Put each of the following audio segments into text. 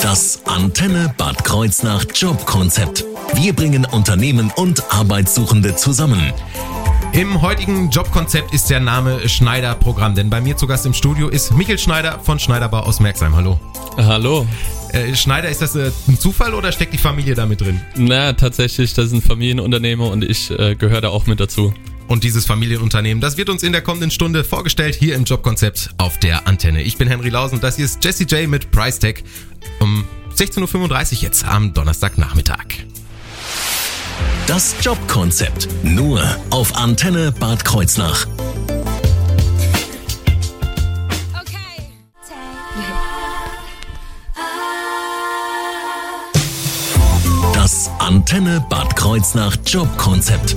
Das Antenne Bad Kreuznach Jobkonzept. Wir bringen Unternehmen und Arbeitssuchende zusammen. Im heutigen Jobkonzept ist der Name Schneider Programm, denn bei mir zu Gast im Studio ist Michael Schneider von Schneiderbau aus Merksheim. Hallo. Hallo. Äh, Schneider, ist das äh, ein Zufall oder steckt die Familie da mit drin? Na, tatsächlich, das ist ein Familienunternehmer und ich äh, gehöre da auch mit dazu. Und dieses Familienunternehmen, das wird uns in der kommenden Stunde vorgestellt hier im Jobkonzept auf der Antenne. Ich bin Henry Lausen und das hier ist Jesse J mit Price Tech um 16.35 Uhr jetzt am Donnerstagnachmittag. Das Jobkonzept nur auf Antenne Bad Kreuznach. Das Antenne Bad Kreuznach Jobkonzept.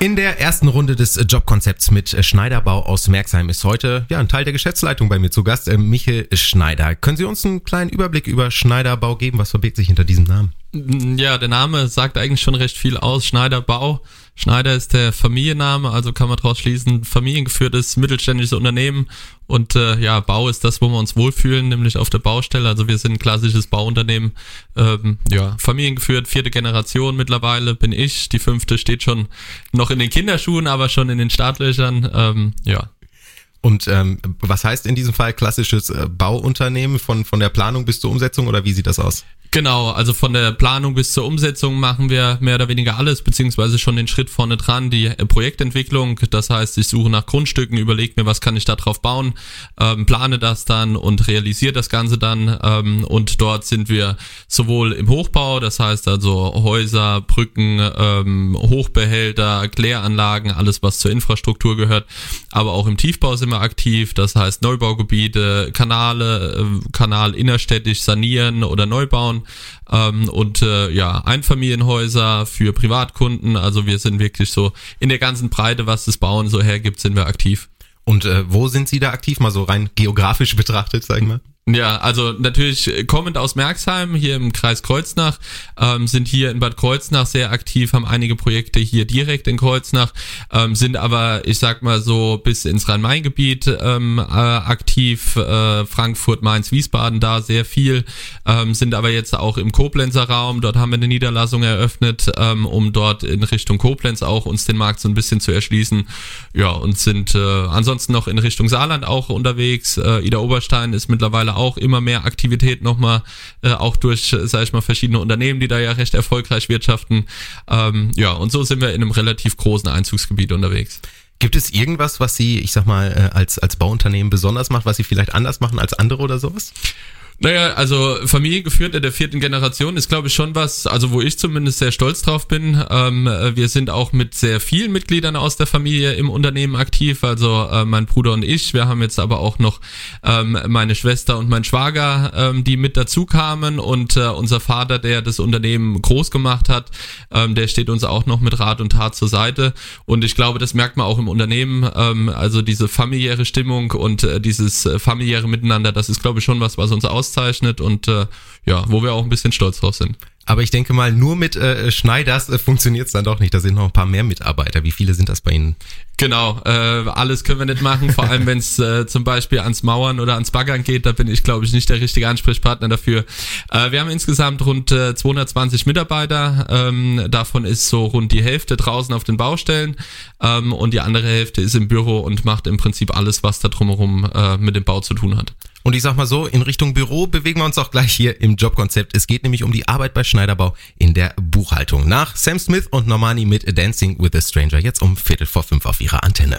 In der ersten Runde des Jobkonzepts mit Schneiderbau aus Merksheim ist heute ja, ein Teil der Geschäftsleitung bei mir zu Gast, äh, Michael Schneider. Können Sie uns einen kleinen Überblick über Schneiderbau geben? Was verbirgt sich hinter diesem Namen? Ja, der Name sagt eigentlich schon recht viel aus. Schneiderbau. Schneider ist der Familienname, also kann man daraus schließen, familiengeführtes mittelständisches Unternehmen. Und äh, ja, Bau ist das, wo wir uns wohlfühlen, nämlich auf der Baustelle. Also wir sind ein klassisches Bauunternehmen, ähm, ja, familiengeführt, vierte Generation mittlerweile bin ich. Die fünfte steht schon noch in den Kinderschuhen, aber schon in den Startlöchern. Ähm, ja, und ähm, was heißt in diesem Fall klassisches äh, Bauunternehmen von, von der Planung bis zur Umsetzung oder wie sieht das aus? Genau, also von der Planung bis zur Umsetzung machen wir mehr oder weniger alles, beziehungsweise schon den Schritt vorne dran, die äh, Projektentwicklung. Das heißt, ich suche nach Grundstücken, überlege mir, was kann ich da drauf bauen, ähm, plane das dann und realisiere das Ganze dann. Ähm, und dort sind wir sowohl im Hochbau, das heißt also Häuser, Brücken, ähm, Hochbehälter, Kläranlagen, alles was zur Infrastruktur gehört, aber auch im Tiefbau sind wir aktiv, das heißt Neubaugebiete, Kanale, äh, Kanal innerstädtisch sanieren oder neu bauen ähm, und äh, ja, Einfamilienhäuser für Privatkunden. Also wir sind wirklich so in der ganzen Breite, was das Bauen so hergibt, sind wir aktiv. Und äh, wo sind Sie da aktiv? Mal so rein geografisch betrachtet, sag ich mal. Ja, also natürlich kommend aus Merxheim, hier im Kreis Kreuznach, ähm, sind hier in Bad Kreuznach sehr aktiv, haben einige Projekte hier direkt in Kreuznach, ähm, sind aber, ich sag mal so, bis ins Rhein-Main-Gebiet ähm, äh, aktiv, äh, Frankfurt, Mainz, Wiesbaden da sehr viel, ähm, sind aber jetzt auch im Koblenzer Raum, dort haben wir eine Niederlassung eröffnet, ähm, um dort in Richtung Koblenz auch uns den Markt so ein bisschen zu erschließen, ja, und sind äh, ansonsten noch in Richtung Saarland auch unterwegs, äh, Ida Oberstein ist mittlerweile auch immer mehr Aktivität nochmal, äh, auch durch, sage ich mal, verschiedene Unternehmen, die da ja recht erfolgreich wirtschaften. Ähm, ja, und so sind wir in einem relativ großen Einzugsgebiet unterwegs. Gibt es irgendwas, was Sie, ich sag mal, äh, als, als Bauunternehmen besonders macht, was Sie vielleicht anders machen als andere oder sowas? Naja, also familiengeführt in der vierten Generation ist, glaube ich, schon was, also wo ich zumindest sehr stolz drauf bin. Ähm, wir sind auch mit sehr vielen Mitgliedern aus der Familie im Unternehmen aktiv. Also äh, mein Bruder und ich. Wir haben jetzt aber auch noch ähm, meine Schwester und mein Schwager, ähm, die mit dazu kamen. Und äh, unser Vater, der das Unternehmen groß gemacht hat, ähm, der steht uns auch noch mit Rat und Tat zur Seite. Und ich glaube, das merkt man auch im Unternehmen. Ähm, also diese familiäre Stimmung und äh, dieses äh, familiäre Miteinander, das ist, glaube ich, schon was, was uns aus auszeichnet und äh, ja, wo wir auch ein bisschen stolz drauf sind. Aber ich denke mal, nur mit äh, Schneiders äh, funktioniert es dann doch nicht. Da sind noch ein paar mehr Mitarbeiter. Wie viele sind das bei Ihnen? Genau, äh, alles können wir nicht machen, vor allem wenn es äh, zum Beispiel ans Mauern oder ans Baggern geht, da bin ich, glaube ich, nicht der richtige Ansprechpartner dafür. Äh, wir haben insgesamt rund äh, 220 Mitarbeiter, ähm, davon ist so rund die Hälfte draußen auf den Baustellen ähm, und die andere Hälfte ist im Büro und macht im Prinzip alles, was da drumherum äh, mit dem Bau zu tun hat. Und ich sag mal so, in Richtung Büro bewegen wir uns auch gleich hier im Jobkonzept. Es geht nämlich um die Arbeit bei Schneiderbau in der Buchhaltung. Nach Sam Smith und Normani mit Dancing with a Stranger jetzt um Viertel vor fünf auf ihrer Antenne.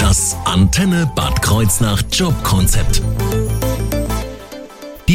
Das Antenne Bad Kreuznach Jobkonzept.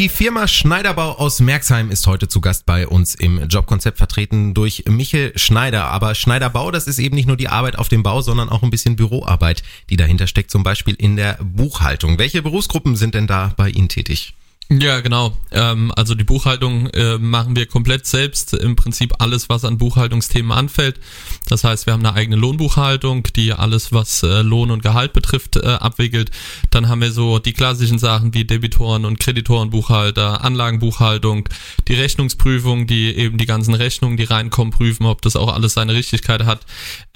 Die Firma Schneiderbau aus Merxheim ist heute zu Gast bei uns im Jobkonzept vertreten durch Michel Schneider. Aber Schneiderbau, das ist eben nicht nur die Arbeit auf dem Bau, sondern auch ein bisschen Büroarbeit, die dahinter steckt, zum Beispiel in der Buchhaltung. Welche Berufsgruppen sind denn da bei Ihnen tätig? Ja, genau. Ähm, also die Buchhaltung äh, machen wir komplett selbst. Im Prinzip alles, was an Buchhaltungsthemen anfällt. Das heißt, wir haben eine eigene Lohnbuchhaltung, die alles, was äh, Lohn und Gehalt betrifft, äh, abwickelt. Dann haben wir so die klassischen Sachen wie Debitoren und Kreditorenbuchhalter, Anlagenbuchhaltung, die Rechnungsprüfung, die eben die ganzen Rechnungen, die reinkommen, prüfen, ob das auch alles seine Richtigkeit hat.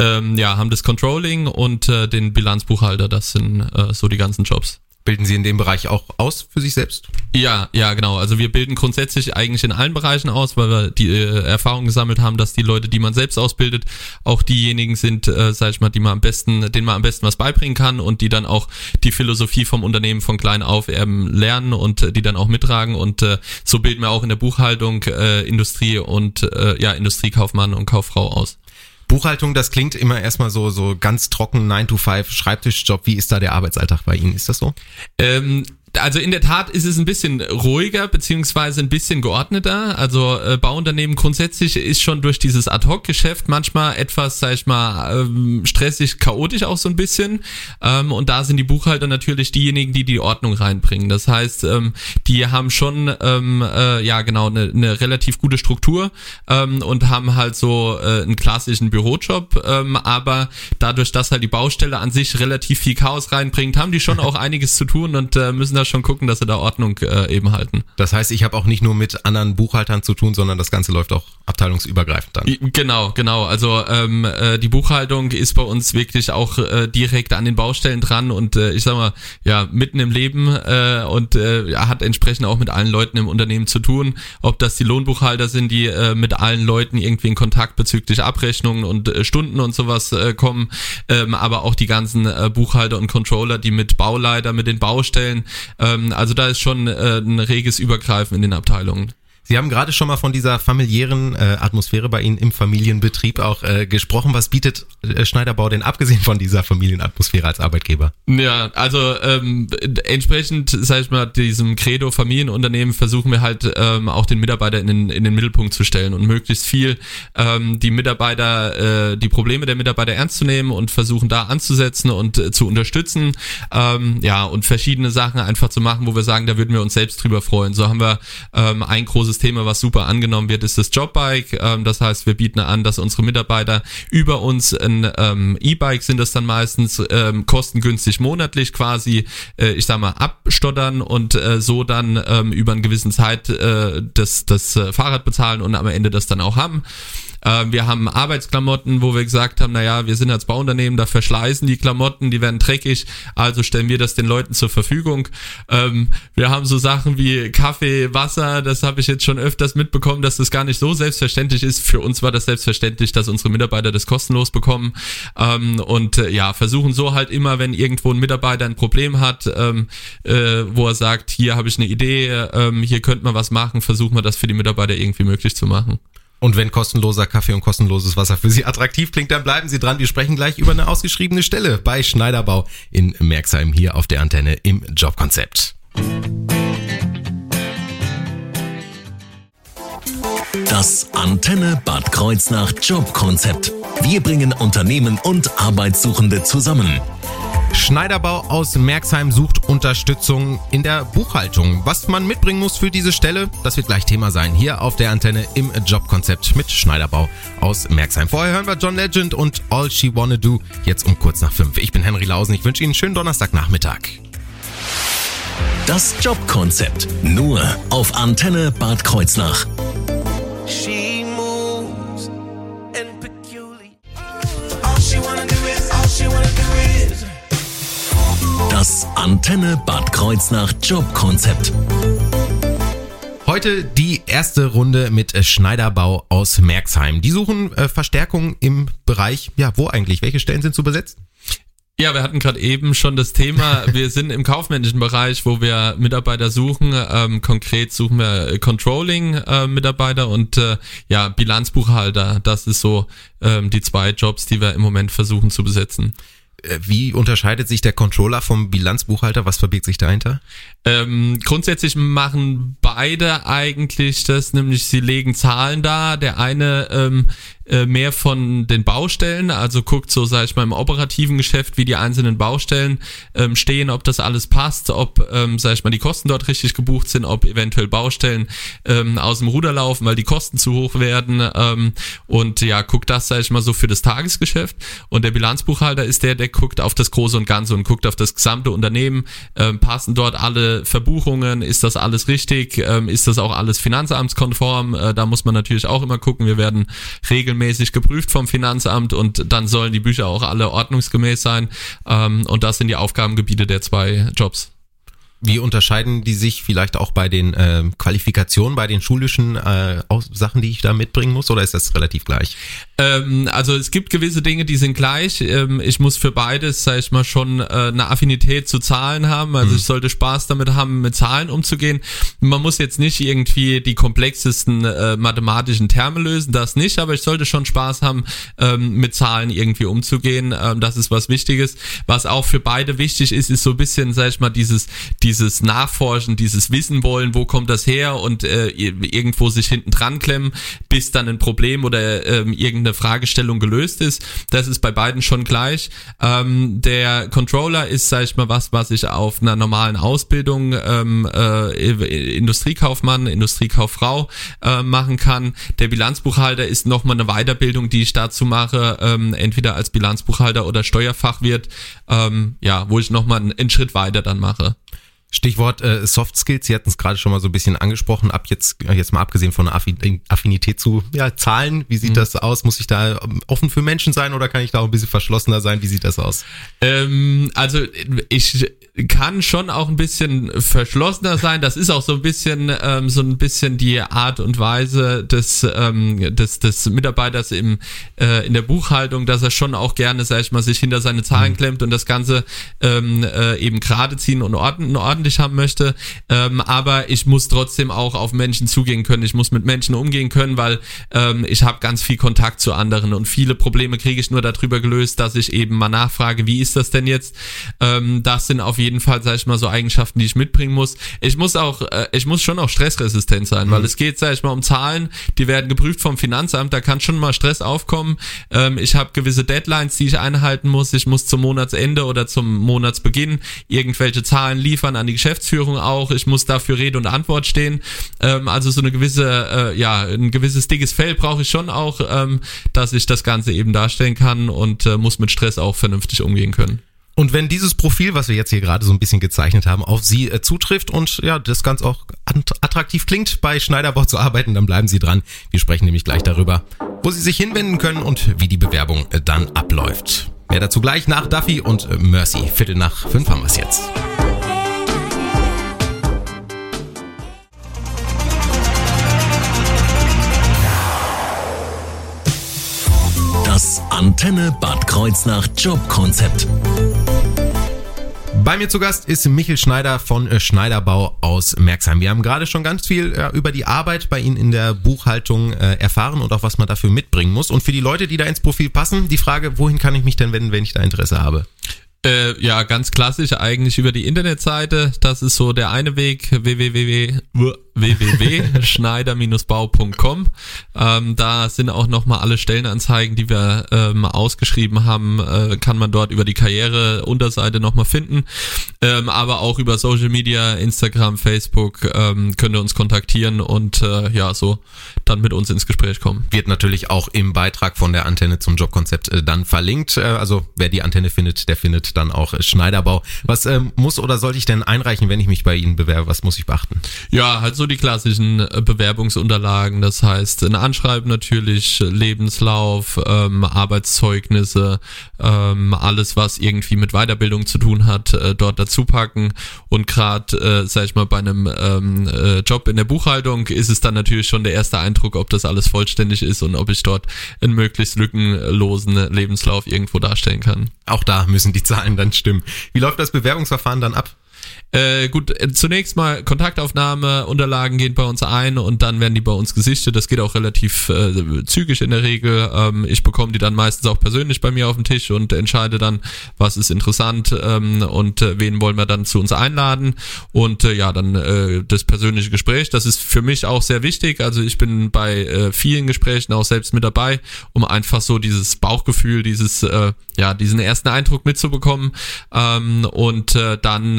Ähm, ja, haben das Controlling und äh, den Bilanzbuchhalter. Das sind äh, so die ganzen Jobs. Bilden Sie in dem Bereich auch aus für sich selbst? Ja, ja, genau. Also wir bilden grundsätzlich eigentlich in allen Bereichen aus, weil wir die äh, Erfahrung gesammelt haben, dass die Leute, die man selbst ausbildet, auch diejenigen sind, äh, sag ich mal, die man am besten, denen man am besten was beibringen kann und die dann auch die Philosophie vom Unternehmen von klein auf eben lernen und äh, die dann auch mittragen. Und äh, so bilden wir auch in der Buchhaltung äh, Industrie und äh, ja Industriekaufmann und Kauffrau aus. Buchhaltung, das klingt immer erstmal so, so ganz trocken, 9 to 5 Schreibtischjob. Wie ist da der Arbeitsalltag bei Ihnen? Ist das so? Ähm, also in der Tat ist es ein bisschen ruhiger beziehungsweise ein bisschen geordneter. Also äh, Bauunternehmen grundsätzlich ist schon durch dieses Ad-Hoc-Geschäft manchmal etwas, sag ich mal, ähm, stressig, chaotisch auch so ein bisschen. Ähm, und da sind die Buchhalter natürlich diejenigen, die die Ordnung reinbringen. Das heißt, ähm, die haben schon, ähm, äh, ja genau, eine, eine relativ gute Struktur ähm, und haben halt so äh, einen klassischen Bürojob. Ähm, aber dadurch, dass halt die Baustelle an sich relativ viel Chaos reinbringt, haben die schon auch einiges zu tun und äh, müssen da schon gucken, dass sie da Ordnung äh, eben halten. Das heißt, ich habe auch nicht nur mit anderen Buchhaltern zu tun, sondern das Ganze läuft auch abteilungsübergreifend dann. Genau, genau. Also ähm, äh, die Buchhaltung ist bei uns wirklich auch äh, direkt an den Baustellen dran und äh, ich sag mal, ja, mitten im Leben äh, und äh, hat entsprechend auch mit allen Leuten im Unternehmen zu tun. Ob das die Lohnbuchhalter sind, die äh, mit allen Leuten irgendwie in Kontakt bezüglich Abrechnungen und äh, Stunden und sowas äh, kommen, ähm, aber auch die ganzen äh, Buchhalter und Controller, die mit Bauleiter, mit den Baustellen ähm, also da ist schon äh, ein reges Übergreifen in den Abteilungen. Sie haben gerade schon mal von dieser familiären äh, Atmosphäre bei Ihnen im Familienbetrieb auch äh, gesprochen. Was bietet äh, Schneiderbau denn abgesehen von dieser Familienatmosphäre als Arbeitgeber? Ja, also ähm, entsprechend, sag ich mal, diesem Credo Familienunternehmen versuchen wir halt ähm, auch den Mitarbeiter in den, in den Mittelpunkt zu stellen und möglichst viel ähm, die Mitarbeiter, äh, die Probleme der Mitarbeiter ernst zu nehmen und versuchen da anzusetzen und äh, zu unterstützen. Ähm, ja, und verschiedene Sachen einfach zu machen, wo wir sagen, da würden wir uns selbst drüber freuen. So haben wir ähm, ein großes großes Thema, was super angenommen wird, ist das Jobbike. Ähm, das heißt, wir bieten an, dass unsere Mitarbeiter über uns ein ähm, E-Bike sind das dann meistens ähm, kostengünstig monatlich quasi, äh, ich sag mal, abstottern und äh, so dann ähm, über einen gewissen Zeit äh, das, das äh, Fahrrad bezahlen und am Ende das dann auch haben. Äh, wir haben Arbeitsklamotten, wo wir gesagt haben, naja, wir sind als Bauunternehmen, da verschleißen die Klamotten, die werden dreckig, also stellen wir das den Leuten zur Verfügung. Ähm, wir haben so Sachen wie Kaffee, Wasser, das habe ich jetzt schon öfters mitbekommen, dass das gar nicht so selbstverständlich ist. Für uns war das selbstverständlich, dass unsere Mitarbeiter das kostenlos bekommen ähm, und äh, ja, versuchen so halt immer, wenn irgendwo ein Mitarbeiter ein Problem hat, ähm, äh, wo er sagt, hier habe ich eine Idee, ähm, hier könnte man was machen, versuchen wir das für die Mitarbeiter irgendwie möglich zu machen. Und wenn kostenloser Kaffee und kostenloses Wasser für Sie attraktiv klingt, dann bleiben Sie dran. Wir sprechen gleich über eine ausgeschriebene Stelle bei Schneiderbau in Merxheim hier auf der Antenne im Jobkonzept. Das Antenne Bad Kreuznach Jobkonzept. Wir bringen Unternehmen und Arbeitssuchende zusammen. Schneiderbau aus Merxheim sucht Unterstützung in der Buchhaltung. Was man mitbringen muss für diese Stelle, das wird gleich Thema sein. Hier auf der Antenne im Jobkonzept mit Schneiderbau aus Merxheim. Vorher hören wir John Legend und All She Wanna Do. Jetzt um kurz nach fünf. Ich bin Henry Lausen. Ich wünsche Ihnen einen schönen Donnerstagnachmittag. Das Jobkonzept. Nur auf Antenne Bad Kreuznach. Antenne Bad Kreuznach Jobkonzept. Heute die erste Runde mit äh, Schneiderbau aus Merxheim. Die suchen äh, Verstärkung im Bereich, ja, wo eigentlich? Welche Stellen sind zu besetzen? Ja, wir hatten gerade eben schon das Thema, wir sind im kaufmännischen Bereich, wo wir Mitarbeiter suchen. Ähm, konkret suchen wir Controlling-Mitarbeiter äh, und äh, ja, Bilanzbuchhalter. Das ist so ähm, die zwei Jobs, die wir im Moment versuchen zu besetzen. Äh, Wie unterscheidet sich der Controller vom Bilanzbuchhalter? Was verbirgt sich dahinter? Ähm, grundsätzlich machen beide eigentlich das, nämlich sie legen Zahlen da. Der eine ähm, äh, mehr von den Baustellen, also guckt so, sag ich mal, im operativen Geschäft, wie die einzelnen Baustellen ähm, stehen, ob das alles passt, ob, ähm, sag ich mal, die Kosten dort richtig gebucht sind, ob eventuell Baustellen ähm, aus dem Ruder laufen, weil die Kosten zu hoch werden. Ähm, und ja, guckt das, sag ich mal, so für das Tagesgeschäft. Und der Bilanzbuchhalter ist der, der guckt auf das Große und Ganze und guckt auf das gesamte Unternehmen, ähm, passen dort alle Verbuchungen, ist das alles richtig, ähm, ist das auch alles finanzamtskonform, äh, da muss man natürlich auch immer gucken, wir werden regelmäßig geprüft vom Finanzamt und dann sollen die Bücher auch alle ordnungsgemäß sein ähm, und das sind die Aufgabengebiete der zwei Jobs. Wie unterscheiden die sich vielleicht auch bei den äh, Qualifikationen, bei den schulischen äh, Sachen, die ich da mitbringen muss, oder ist das relativ gleich? Ähm, also es gibt gewisse Dinge, die sind gleich. Ähm, ich muss für beides, sag ich mal, schon äh, eine Affinität zu Zahlen haben. Also Mhm. ich sollte Spaß damit haben, mit Zahlen umzugehen. Man muss jetzt nicht irgendwie die komplexesten äh, mathematischen Terme lösen, das nicht, aber ich sollte schon Spaß haben, ähm, mit Zahlen irgendwie umzugehen. Ähm, das ist was Wichtiges. Was auch für beide wichtig ist, ist so ein bisschen, sag ich mal, dieses, dieses Nachforschen, dieses Wissen wollen, wo kommt das her und äh, irgendwo sich hinten dran klemmen, bis dann ein Problem oder ähm, irgendeine Fragestellung gelöst ist. Das ist bei beiden schon gleich. Ähm, der Controller ist, sag ich mal, was, was ich auf einer normalen Ausbildung ähm, äh, Industriekaufmann, Industriekauffrau äh, machen kann. Der Bilanzbuchhalter ist nochmal eine Weiterbildung, die ich dazu mache, ähm, entweder als Bilanzbuchhalter oder Steuerfachwirt, ähm, ja, wo ich nochmal einen, einen Schritt weiter dann mache. Stichwort äh, Soft Skills, Sie hatten es gerade schon mal so ein bisschen angesprochen, ab jetzt, jetzt mal abgesehen von der Affinität zu ja, Zahlen, wie sieht das aus? Muss ich da ähm, offen für Menschen sein oder kann ich da auch ein bisschen verschlossener sein? Wie sieht das aus? Ähm, also ich kann schon auch ein bisschen verschlossener sein. Das ist auch so ein bisschen ähm, so ein bisschen die Art und Weise des ähm, des, des Mitarbeiters im äh, in der Buchhaltung, dass er schon auch gerne, sag ich mal, sich hinter seine Zahlen klemmt und das Ganze ähm, äh, eben gerade ziehen und ordnen, ordentlich haben möchte. Ähm, aber ich muss trotzdem auch auf Menschen zugehen können. Ich muss mit Menschen umgehen können, weil ähm, ich habe ganz viel Kontakt zu anderen und viele Probleme kriege ich nur darüber gelöst, dass ich eben mal nachfrage, wie ist das denn jetzt? Ähm, das sind auf jeden Fall, sag ich mal, so Eigenschaften, die ich mitbringen muss. Ich muss auch, äh, ich muss schon auch stressresistent sein, weil es geht, sag ich mal, um Zahlen, die werden geprüft vom Finanzamt, da kann schon mal Stress aufkommen. Ähm, ich habe gewisse Deadlines, die ich einhalten muss. Ich muss zum Monatsende oder zum Monatsbeginn irgendwelche Zahlen liefern an die Geschäftsführung auch. Ich muss dafür Rede und Antwort stehen. Ähm, also so eine gewisse, äh, ja, ein gewisses dickes Fell brauche ich schon auch, ähm, dass ich das Ganze eben darstellen kann und äh, muss mit Stress auch vernünftig umgehen können. Und wenn dieses Profil, was wir jetzt hier gerade so ein bisschen gezeichnet haben, auf Sie äh, zutrifft und ja, das Ganze auch attraktiv klingt, bei Schneiderbau zu arbeiten, dann bleiben Sie dran. Wir sprechen nämlich gleich darüber, wo Sie sich hinwenden können und wie die Bewerbung äh, dann abläuft. Mehr dazu gleich nach Duffy und äh, Mercy. Viertel nach fünf haben wir es jetzt. Antenne Bad Kreuznach Jobkonzept. Bei mir zu Gast ist Michel Schneider von äh, Schneiderbau aus Merxheim. Wir haben gerade schon ganz viel äh, über die Arbeit bei Ihnen in der Buchhaltung äh, erfahren und auch was man dafür mitbringen muss. Und für die Leute, die da ins Profil passen, die Frage, wohin kann ich mich denn wenden, wenn ich da Interesse habe? Äh, ja, ganz klassisch eigentlich über die Internetseite. Das ist so der eine Weg, www www.schneider-bau.com. Ähm, da sind auch nochmal alle Stellenanzeigen, die wir ähm, ausgeschrieben haben, äh, kann man dort über die Karriere-Unterseite nochmal finden. Ähm, aber auch über Social Media, Instagram, Facebook ähm, könnt ihr uns kontaktieren und äh, ja, so dann mit uns ins Gespräch kommen. Wird natürlich auch im Beitrag von der Antenne zum Jobkonzept äh, dann verlinkt. Äh, also wer die Antenne findet, der findet dann auch äh, Schneiderbau. Was ähm, muss oder sollte ich denn einreichen, wenn ich mich bei Ihnen bewerbe? Was muss ich beachten? Ja, halt so die klassischen äh, Bewerbungsunterlagen, das heißt ein Anschreiben natürlich, Lebenslauf, ähm, Arbeitszeugnisse, ähm, alles was irgendwie mit Weiterbildung zu tun hat, äh, dort dazu packen und gerade, äh, sag ich mal, bei einem ähm, äh, Job in der Buchhaltung ist es dann natürlich schon der erste Eindruck, ob das alles vollständig ist und ob ich dort einen möglichst lückenlosen Lebenslauf irgendwo darstellen kann. Auch da müssen die Zahlen dann stimmen. Wie läuft das Bewerbungsverfahren dann ab? Äh, gut, äh, zunächst mal Kontaktaufnahme, Unterlagen gehen bei uns ein und dann werden die bei uns gesichtet. Das geht auch relativ äh, zügig in der Regel. Ähm, ich bekomme die dann meistens auch persönlich bei mir auf den Tisch und entscheide dann, was ist interessant ähm, und äh, wen wollen wir dann zu uns einladen. Und äh, ja, dann äh, das persönliche Gespräch, das ist für mich auch sehr wichtig. Also ich bin bei vielen Gesprächen auch selbst mit dabei, um einfach so dieses Bauchgefühl, dieses, ja, diesen ersten Eindruck mitzubekommen ähm, und dann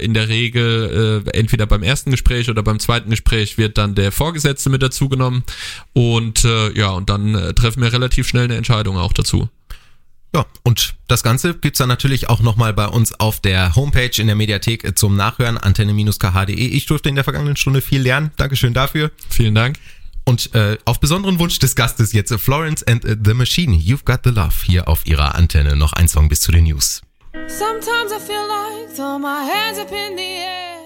in der Regel äh, entweder beim ersten Gespräch oder beim zweiten Gespräch wird dann der Vorgesetzte mit dazugenommen und äh, ja, und dann äh, treffen wir relativ schnell eine Entscheidung auch dazu. Ja, und das Ganze gibt's dann natürlich auch nochmal bei uns auf der Homepage in der Mediathek zum Nachhören, antenne-kh.de. Ich durfte in der vergangenen Stunde viel lernen. Dankeschön dafür. Vielen Dank. Und äh, auf besonderen Wunsch des Gastes jetzt Florence and the Machine, You've Got the Love, hier auf ihrer Antenne. Noch ein Song bis zu den News. Sometimes I feel like throw my hands up in the air.